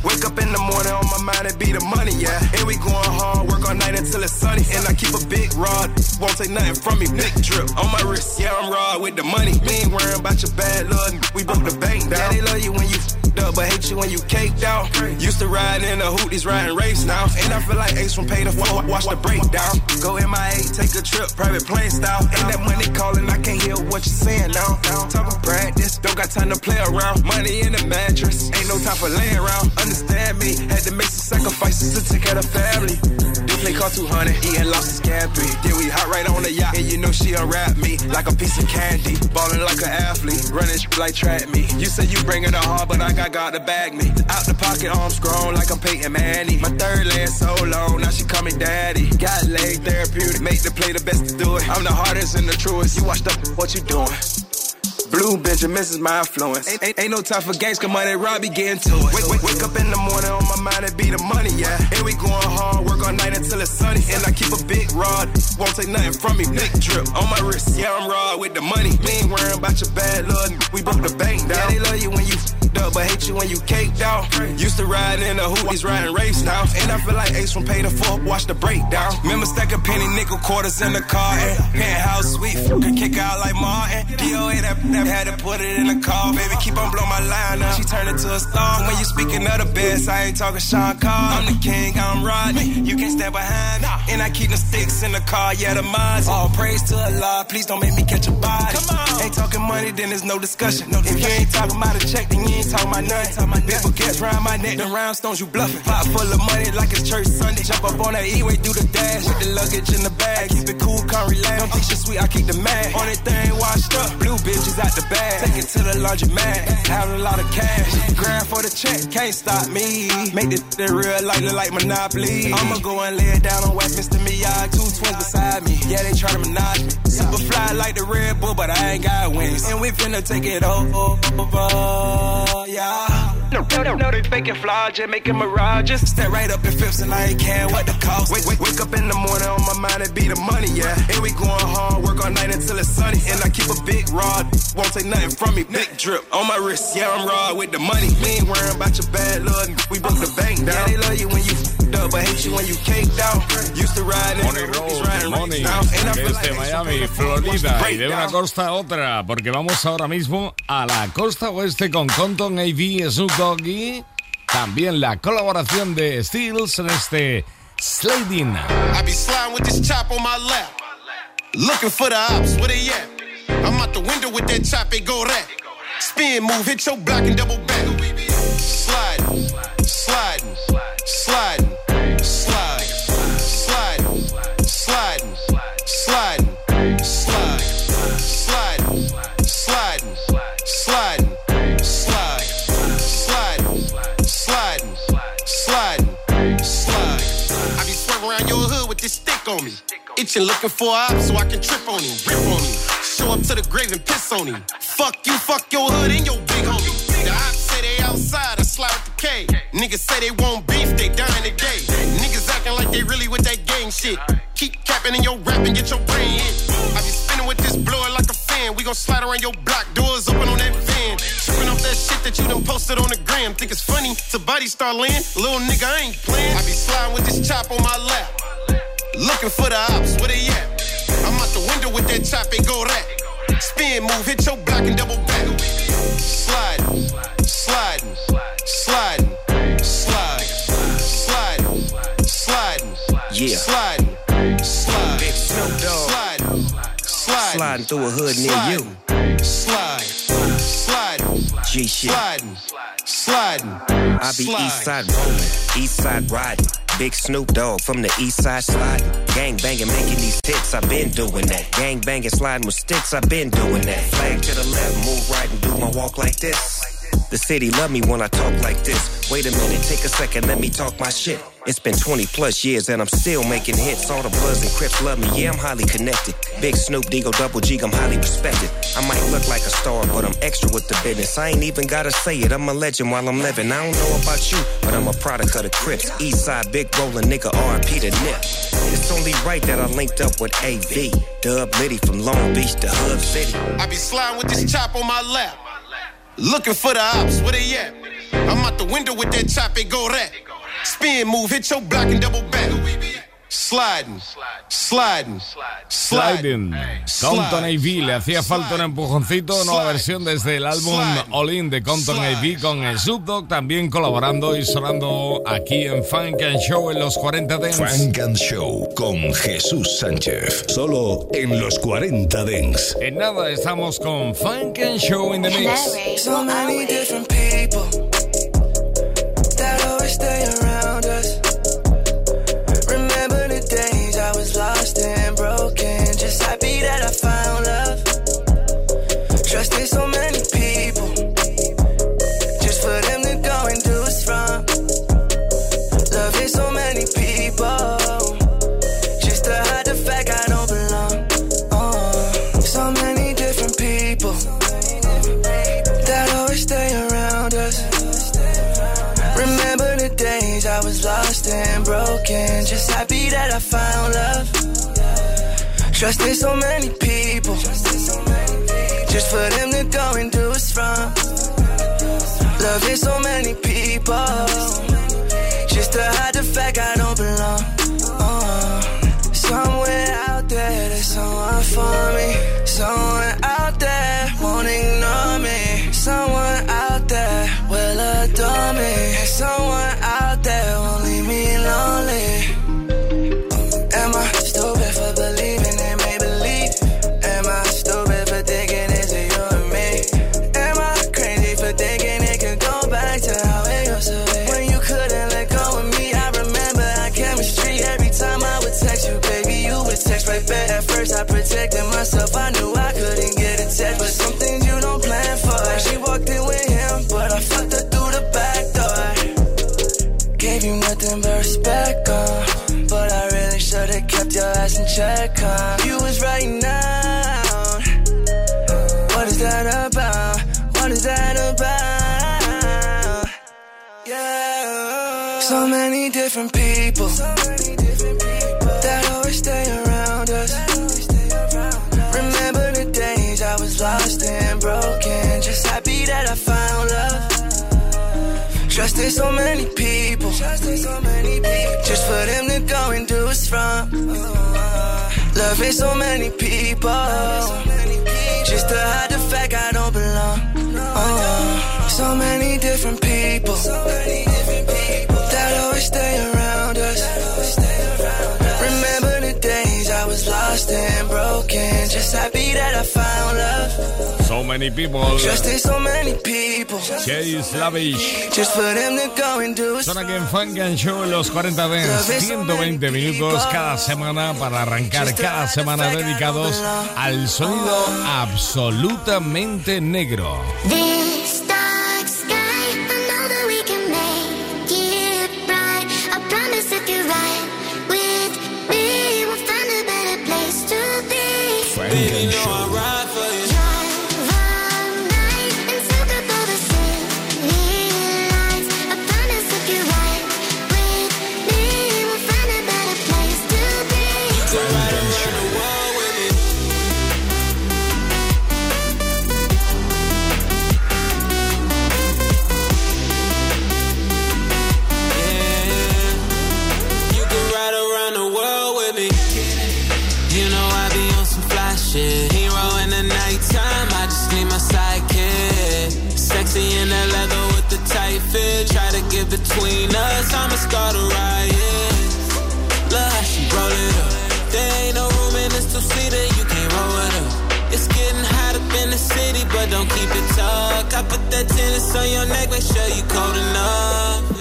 Wake up in the morning on my mind it be the money, yeah. And we going hard, work all night until it's sunny. And I keep a big rod, won't take nothing from me. Big drip on my wrist, yeah, I'm raw with the money. We ain't worrying about your bad luck, we broke the bank down. Yeah, they love you when you up, but hate you when you caked out. Used to ride in the hoot, these riding race now. And I feel like Ace from Paid in Full, watch the breakdown. Go MIA, take a trip, private plane style. Ain't that money calling, I can't hear what you're saying now. Talking practice, don't got time to play around. Money in the mattress, ain't no time for laying around. Understand me, had to make some sacrifices to take care of family. They play call 200, eating lobster scampi. Then we hot right on the yacht, and you know she unwrap me like a piece of candy. Ballin' like an athlete, running like track me. You say you bringin' the hard, but I got God to bag me. Out the pocket, arms grown like I'm Peyton Manny. My third leg so long, now she call me daddy. Got leg therapeutic, make the play the best to do it. I'm the hardest and the truest. You washed up, what you doing? Blue Benjamins is my influence. Ain't, ain't, ain't no time for gangs, come on money, Robbie getting to it. Wake, wake, wake up in the morning on my mind, it be the money, yeah. And we going hard, work all night until it's sunny. And I keep a big rod, won't take nothing from me. Big drip on my wrist, yeah, I'm raw with the money. We ain't worrying about your bad luck, we broke the bank down. Yeah, they love you when you f***ed up, but hate you when you caked out. Used to ride in the hoop, he's riding race now. And I feel like Ace from Paid in Full, watch the breakdown. Remember stacking penny nickel quarters in the car and penthouse suite, could kick out like Martin. DOA that, that had to put it in the car, baby, keep on blowing my line up. She turned into a star. When you speaking of the best, I ain't talking Sean Carr. I'm the king, I'm Rodney. You can't stand behind me. And I keep the sticks in the car, yeah, the mines. All praise to Allah, please don't make me catch a body. Come on. Ain't talking money, then there's no discussion. No If you ain't talking about a check, then you ain't talking about nothing. Big baguettes round my neck, the roundstones you bluffing. Pot full of money like it's church Sunday. Jump up on that E-way through the dash with the luggage in the bag. Keep it cool, can't relax. Don't shit sweet, I keep the mag. On that thing washed up, blue bitches out the bag. Take it to the laundromat, having a lot of cash. Grind for the check, can't stop me. Make this the real life look like Monopoly. I'ma go and lay it down on Westminster Miyagi. Two twins beside me, yeah, they try to menage me. Super fly like the Red Bull, but I ain't got wings. And we finna take it over, yeah. No, no, no, they faking flaw, just making mirages. Step right up in fifths and I ain't care what the cost. Wake, wake, wake up in the morning on my mind, it be the money, yeah. And we going hard, work all night until it's sunny. And I keep a big rod, won't take nothing from me. Big drip on my wrist, yeah, I'm raw with the money. We ain't worrying about your bad luck, we broke the bank down. Yeah, they love you when you up, but hate you when you caked out. Used to ride in Money Road, Money, desde Miami, Florida y de una costa a otra, porque vamos ahora mismo a la costa oeste con Compton, AV, Snoop Doggy. También la colaboración de Steels en este Sliding. I be sliding with this chop on my lap. Looking for the ops, where they at? I'm out the window with that chop, it go that. Spin move, hit your block and double back. Sliding, sliding, sliding, stick on me. Itching looking for op so I can trip on him, rip on him. Show up to the grave and piss on him. Fuck you, fuck your hood and your big homie. The say they outside, I slide with the K. Niggas say they want beef, they dying today. Niggas acting like they really with that gang shit. Keep capping in your rap and get your brain hit. I be spinning with this blower like a fan. We gon' slide around your block, doors open on that van. Tripping off that shit that you done posted on the gram. Think it's funny to body star land? Little nigga, I ain't playing. I be sliding with this chop on my lap. Looking for the ops, where they at? I'm out the window with that chop, it go that. Spin move, hit your block and double back. Sliding, sliding, sliding, slide, sliding, sliding, Yeah. sliding, slide, Big Snoop Dogg. sliding, sliding, Sliding through a hood near you. slide, sliding, G shit. sliding, sliding. I be east side rolling, east side riding. Big Snoop Dogg from the east side sliding. Gang banging, making these hits, i been doing that. Gang banging, sliding with sticks, i been doing that. Flag to the left, move right and do my walk like this. The city love me when I talk like this. Wait a minute, take a second, let me talk my shit. It's been 20 plus years and I'm still making hits. All the Bloods and Crips love me, yeah, I'm highly connected. Big Snoop, Deagle, Double G, I'm highly respected. I might look like a star, but I'm extra with the business. I ain't even gotta say it, I'm a legend while I'm living. I don't know about you, but I'm a product of the Crips. East side, big rolling nigga, RP to Nip. It's only right that I linked up with AV. Dub Liddy from Long Beach to Hub City. I be sliding with this chop on my lap. Looking for the ops, where they at? I'm out the window with that chop, it go rat. Spin move, hit your block and double back. Sliding, sliding, Sliding. Compton AV, le hacía falta un empujoncito, nueva versión desde el álbum All In de Compton AV con Snoop Dogg también colaborando y sonando aquí en Funk and Show en los 40 Dents. Funk and Show con Jesús Sánchez. Solo en los 40 Dents. En nada estamos con Funk and Show in the Mix. So many different people that always stay around people that always stay around us. Remember the days I was lost and broken, just happy that I found love. Trusted so many people, just for them to go and do us wrong. Loving so many people, just to hide the fact I don't belong. Oh, so many different people stay around us. Remember the days I was lost and broken, just happy that I found love. So many people. Trusted so many people, Chase Lavish. just for them to go and do Son aquí en Funk and Show los 40 Dents. 120 minutos cada semana para arrancar cada semana dedicados al sonido absolutamente negro. This Funk start a riot. Look how she roll it up. There ain't no room in this two-seater, you can't roll it up. It's getting hot up in the city, but don't keep it tucked. I put that tennis on your neck, make sure you cold enough.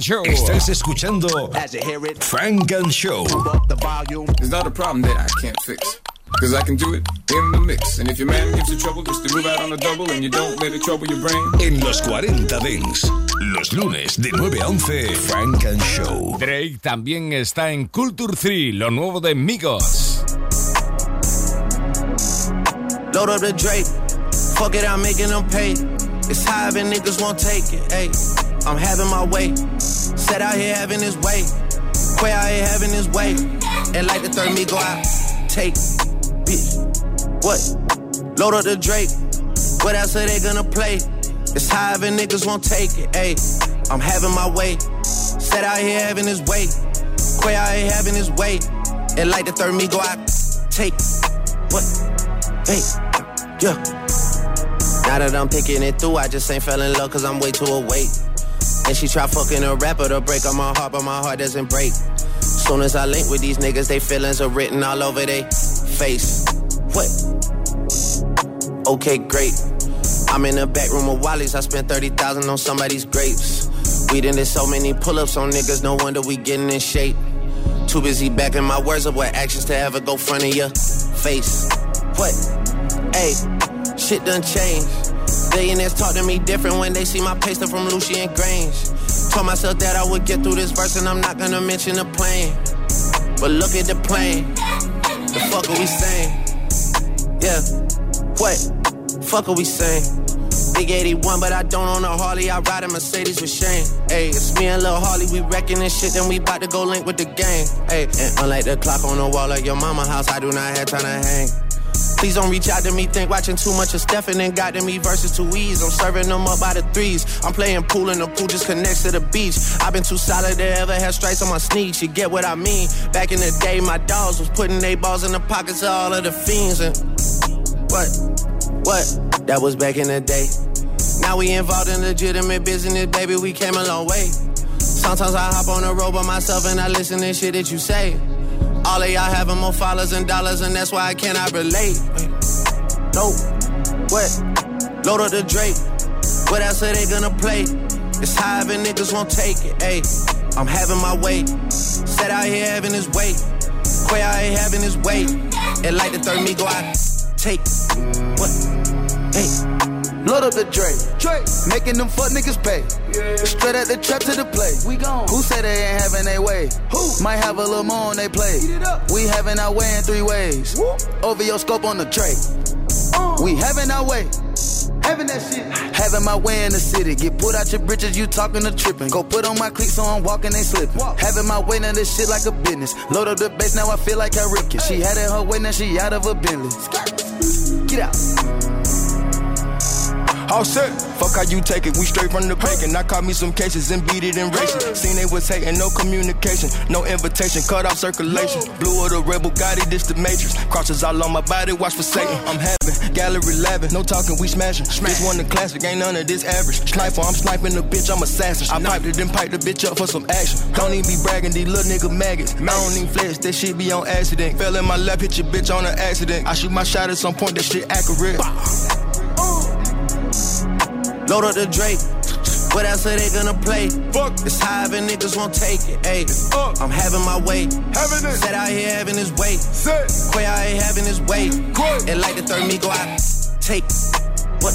And Show. Estás escuchando Frank and Show. It's not a problem that I can't fix. Cause I can do it in the mix. And if your man gives you trouble just to move out on a double and you don't let it trouble your brain. En los 40 Dents. Los lunes de 9 a 11, Frank and Show. Drake también está en Culture 3, lo nuevo de Migos. Load up the Drake. Fuck it, I'm making them pay. It's high and niggas won't take it. Ayy, I'm having my way. Set out here having his way. Quay out here having his way. And like the third me go out. Take, bitch. What? Load up the Drake. What else are they gonna play? It's high and niggas won't take it. Ayy, I'm having my way. Set out here having his way. Quay out here having his way. And like the third me go out. Take, what? Hey, yeah. Now that I'm picking it through, I just ain't fell in love cause I'm way too awake. And she try fucking a rapper to break on my heart, but my heart doesn't break. Soon as I link with these niggas, they feelings are written all over they face. What? Okay, great. I'm in the back room of Wally's, I spent 30,000 on somebody's grapes. We done did so many pull-ups on niggas, no wonder we getting in shape. Too busy backing my words up with actions to ever go front of your face. What? Hey, shit done changed. Billionaires talk to me different when they see my paste from Lucian Grainge. Told myself that I would get through this verse and I'm not gonna mention the plane. But look at the plane. The fuck are we saying? Yeah. What? Fuck are we saying? Big 81, but I don't own a Harley. I ride a Mercedes with Shane. Hey, it's me and Lil Harley. We wrecking this shit, then we bout to go link with the gang. Hey, and unlike the clock on the wall of your mama house, I do not have time to hang. Please don't reach out to me, think watching too much of Stephen and got to me versus two E's. I'm serving them up by the threes. I'm playing pool and the pool just connects to the beach. I've been too solid to ever have stripes on my sneaks. You get what I mean? Back in the day, my dogs was putting they balls in the pockets of all of the fiends. And what? What? That was back in the day. Now we involved in legitimate business, baby. We came a long way. Sometimes I hop on the road by myself and I listen to shit that you say. All of y'all having more followers and dollars, and that's why I cannot relate. No, what? Load up the Drake. What else are they gonna play? It's high and niggas won't take it. Ayy, I'm having my way. Set out here having his way. Quay out here having his way. And like the third me go out. Take what? Hey. Load up the Drake. Drake. Making them fuck niggas pay. Straight at the trap to the play. We gone. Who said they ain't having their way? Who? Might have a little more on they play. We having our way in three ways. Over your scope on the tray. Uh. We having our way. Having that shit. Having my way in the city. Get put out your britches, you talking to tripping. Go put on my cleats so I'm walking, ain't slipping. Having my way in this shit like a business. Load up the bass, now I feel like I rip it. She had it her way, now she out of a Bentley. Get out. All set. Fuck how you take it, we straight from the bank. And I caught me some cases and beat it in racing. Seen they was hating, no communication, no invitation, cut off circulation. Blue of the rebel, got it, this the matrix. Crosses all on my body, watch for Satan. I'm having gallery 11, no talking, we smashing. This one the classic, ain't none of this average. Sniper, I'm sniping the bitch, I'm assassin. I piped it, then piped the bitch up for some action. Don't even be bragging, these little nigga maggots. I don't even flex, that shit be on accident. Fell in my lap, hit your bitch on an accident. I shoot my shot at some point, that shit accurate. Load up the Drake. What else are they gonna play? Fuck. It's high and niggas won't take it. Ayy, I'm having my way. Having it. Set out here having his way. Set. Quay out here having his way. Quay. And like the third me go out. Take. What?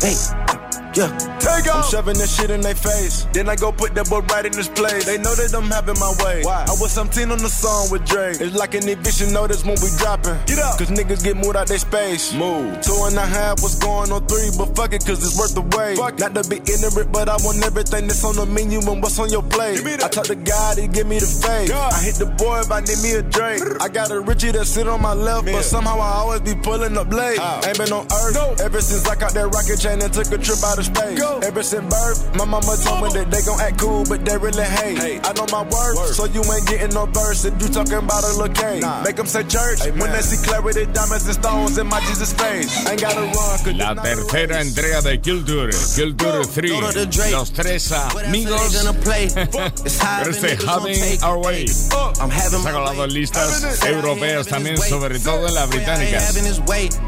Hey. Yeah. Take I'm shoving this shit in their face. Then I go put that boy right in his place. They know that I'm having my way. Why? I was 17 on the song with Dre. It's like an eviction notice when we dropping. Get up. Cause niggas get moved out their space. Move. Two and a half was going on three, but fuck it, cause it's worth the wait. Fuck Not to be ignorant, but I want everything that's on the menu and what's on your plate. I talk to God, he give me the faith. God. I hit the boy if I need me a drink. I got a Richie that sit on my left, Man. but somehow I always be pulling up late. Ain't been on earth no. ever since I got that rocket chain and took a trip out of space. Go. Ever since birth, my mama told me that they gon' act cool, but they really hate. Hey. I know my worth, word. so you ain't getting no verse if you talking about a little K. Nah. Make them say church Amen. when they see clarity, diamonds and stones in my Jesus face. Ain't gotta run. La tercera entrega de Culture, Culture 3. Los tres amigos. este Having Our Way. Se ha colado en listas europeas también, sobre todo en las británicas.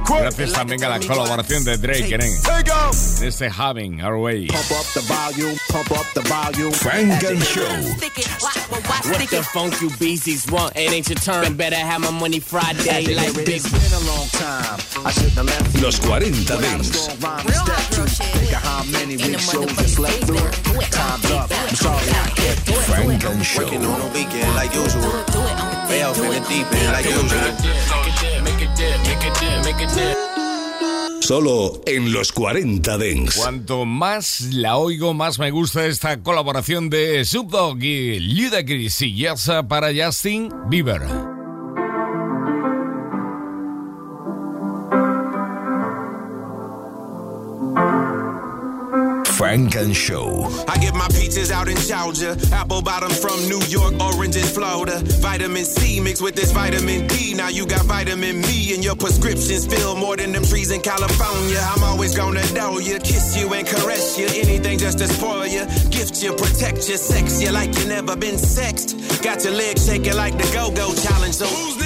Gracias también a la colaboración de Drake en este Having Our Way. Funk and Show. What the funk you beasties want? It ain't your turn. Better have my money Friday like big. Los 40 Dance. Funk and Show. like usual. Way in the deep end like usual. Make it dip, make it dip, make it dip. Solo en los 40 Dents. Cuanto más la oigo, más me gusta esta colaboración de Subdog y Ludacris y Yasa para Justin Bieber. Funk and Show. I get my peaches out in Georgia, apple bottom from New York, oranges Florida. Vitamin C mixed with this vitamin D. Now you got vitamin me, and your prescriptions fill more than them trees in California. I'm always gonna know you, kiss you and caress you. Anything just to spoil you, gift you, protect you, sex you like you never been sexed. Got your legs shaking like the Go-Go Challenge. So who's next?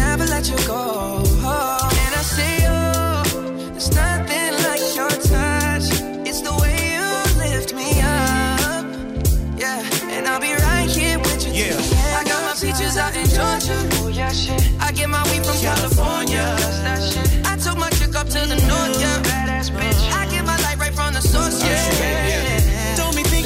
let you go. And I say, oh, there's nothing like your touch. It's the way you lift me up. Yeah, and I'll be right here with you. Yeah. I got my peaches out in Georgia. Oh, yeah, shit. I get my weed from California. That shit. I took my chick up to the north, yeah. Badass bitch. I get my light right from the source, yeah.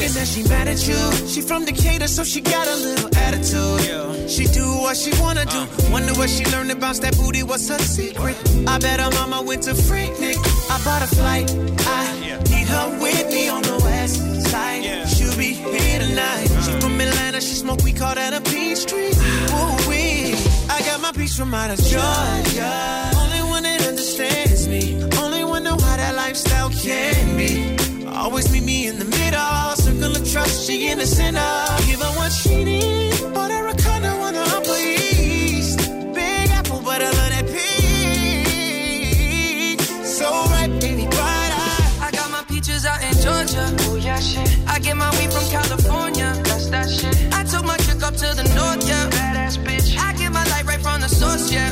That she mad at you. She from Decatur, so she got a little attitude. Yeah. She do what she wanna do. Uh. Wonder what she learned about that booty. What's her secret? I bet her mama went to Freaknik. I bought a flight. I need her with me on the west side. She'll be here tonight. She uh. from Atlanta. She smoke. We call that a peach tree. Ooh wee. I got my peach from out of Georgia. Only one that understands me. Only one know how that lifestyle can be. Always meet me in the middle. Circle of trust. She in the center. Give her what she needs. Bought her a condo on the Upper East. Big apple, but I love that peach. So right, baby, bright eye. I got my peaches out in Georgia. Oh yeah, shit. I get my weed from California. That's that shit. I took my chick up to the north, yeah. Badass bitch. I get my light right from the source, yeah.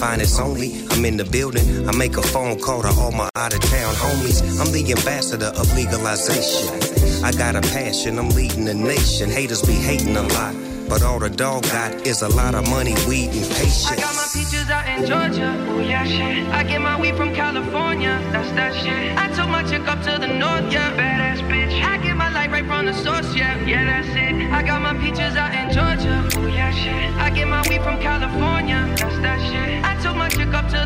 finest only. I'm in the building. I make a phone call to all my out of town homies. I'm the ambassador of legalization. I got a passion, I'm leading the nation. Haters be hating a lot. But all the dog got is a lot of money, weed, and patience. I got my peaches out in Georgia. Oh yeah, shit. I get my weed from California. That's that shit. I took my chick up to the north, yeah. Badass bitch. I get my light right from the source, yeah. Yeah, that's it. I got my peaches out in Georgia. Oh yeah, shit. I get my weed from California. That's that shit. It.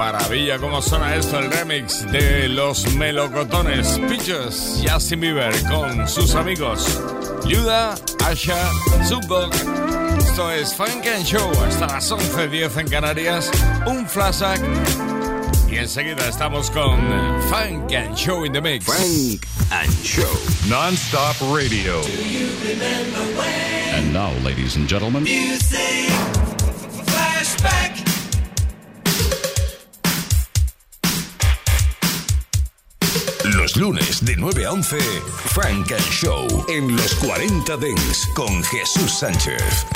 maravilla cómo suena esto, el remix de los melocotones. Peaches, Justin Bieber con sus amigos. Yuda, Asha, Zubok. Esto es Funk and Show hasta las 11.10 en Canarias. Un flashback. Y enseguida estamos con Funk and Show in the Mix. Funk and Show. Non-stop radio. And now, ladies and gentlemen. Music. Flashback. Los lunes de 9 a 11, Frank and Show en los 40 Dents con Jesús Sánchez.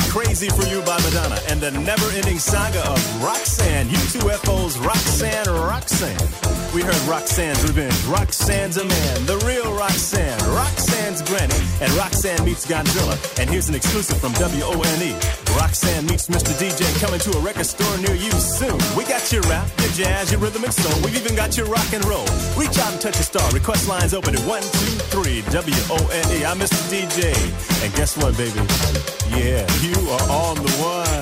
Crazy for You by Madonna, and the never ending saga of Roxanne, UTFO's Roxanne Roxanne. We heard Roxanne's Revenge, Roxanne's a Man, the real Roxanne, Roxanne, Roxanne's Granny, and Roxanne meets Godzilla. And here's an exclusive from WONE. Roxanne meets Mr. DJ coming to a record store near you soon. We got your rap, your jazz, your rhythm and soul. We've even got your rock and roll. Reach out and touch a star. Request lines open at 123 W-O-N-E. I'm Mr. DJ. And guess what, baby? Yeah, you are on the one.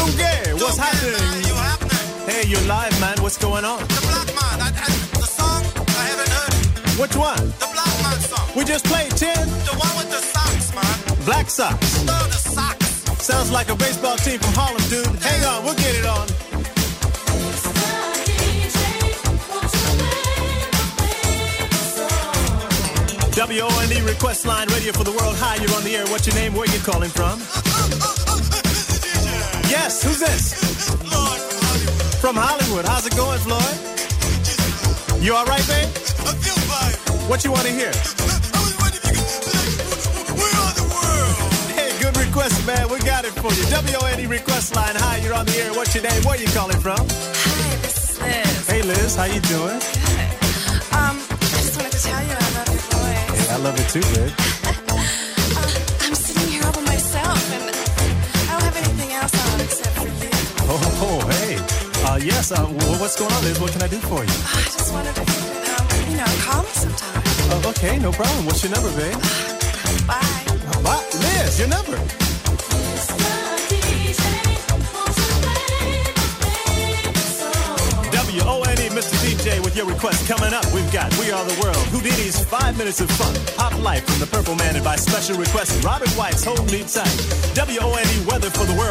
What's happening? You happening? Hey, you're live, man. What's going on? The Black Man, I, I, the song, I haven't heard it. Which one? The Black Man song. We just played 10. The one with the socks, man. Black Sox. No, the socks. Sounds like a baseball team from Harlem, dude. Hang on, we'll get it on. WONE E request line, radio for the world. Hi, you're on the air. What's your name? Where you calling from? Yes, who's this? From Hollywood. How's it going, Floyd? You all right, babe? I feel fine. What you want to hear? Hey, good request, man. We got it for you. WONE request line. Hi, you're on the air. What's your name? Where you calling from? Hi, this is Liz. Hey, Liz. How you doing? Good. Um, I just wanted to tell you I love your voice. Hey, I love it too, babe. Oh, hey. Uh, yes, uh, what's going on, Liz? What can I do for you? I just wondered to, um, you know, call me sometime. Oh, okay, no problem. What's your number, babe? Bye. Uh, bye. Liz, your number. WONE, Mr. DJ, with your request coming up. We've got We Are the World, Whodini's Five Minutes of Fun, Pop Life from the Purple Man, and by special request, Robert White's Hold Me Tight. WONE Weather for the World.